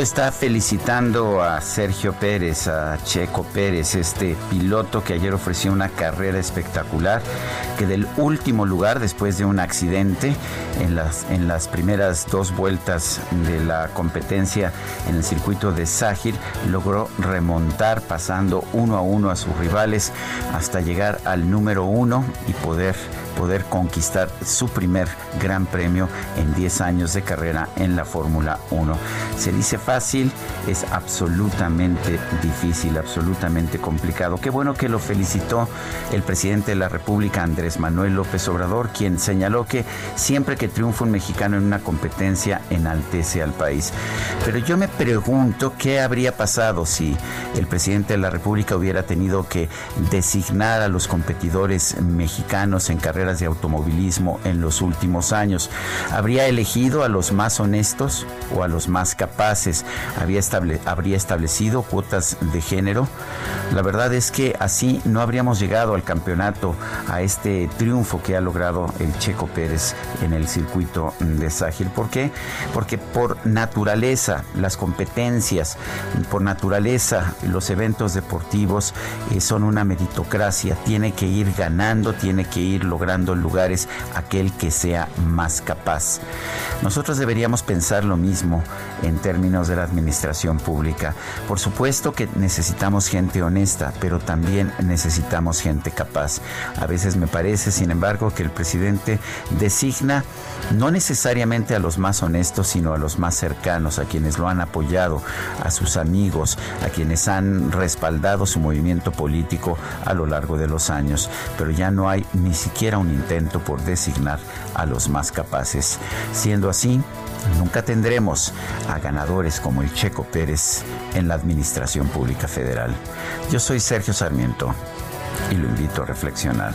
Está felicitando a Sergio Pérez, a Checo Pérez, este piloto que ayer ofreció una carrera espectacular, que del último lugar después de un accidente en las, en las primeras dos vueltas de la competencia en el circuito de Ságil, logró remontar pasando uno a uno a sus rivales hasta llegar al número uno y poder poder conquistar su primer gran premio en 10 años de carrera en la Fórmula 1. Se dice fácil, es absolutamente difícil, absolutamente complicado. Qué bueno que lo felicitó el presidente de la República, Andrés Manuel López Obrador, quien señaló que siempre que triunfa un mexicano en una competencia enaltece al país. Pero yo me pregunto qué habría pasado si el presidente de la República hubiera tenido que designar a los competidores mexicanos en de automovilismo en los últimos años. ¿Habría elegido a los más honestos o a los más capaces? ¿Había ¿Habría establecido cuotas de género? La verdad es que así no habríamos llegado al campeonato, a este triunfo que ha logrado el Checo Pérez en el circuito de Ságil. ¿Por qué? Porque por naturaleza, las competencias, por naturaleza, los eventos deportivos eh, son una meritocracia. Tiene que ir ganando, tiene que ir logrando lugares aquel que sea más capaz. Nosotros deberíamos pensar lo mismo en términos de la administración pública. Por supuesto que necesitamos gente honesta, pero también necesitamos gente capaz. A veces me parece, sin embargo, que el presidente designa no necesariamente a los más honestos, sino a los más cercanos, a quienes lo han apoyado, a sus amigos, a quienes han respaldado su movimiento político a lo largo de los años. Pero ya no hay ni siquiera un intento por designar a los más capaces. Siendo así, nunca tendremos a ganadores como el Checo Pérez en la Administración Pública Federal. Yo soy Sergio Sarmiento y lo invito a reflexionar.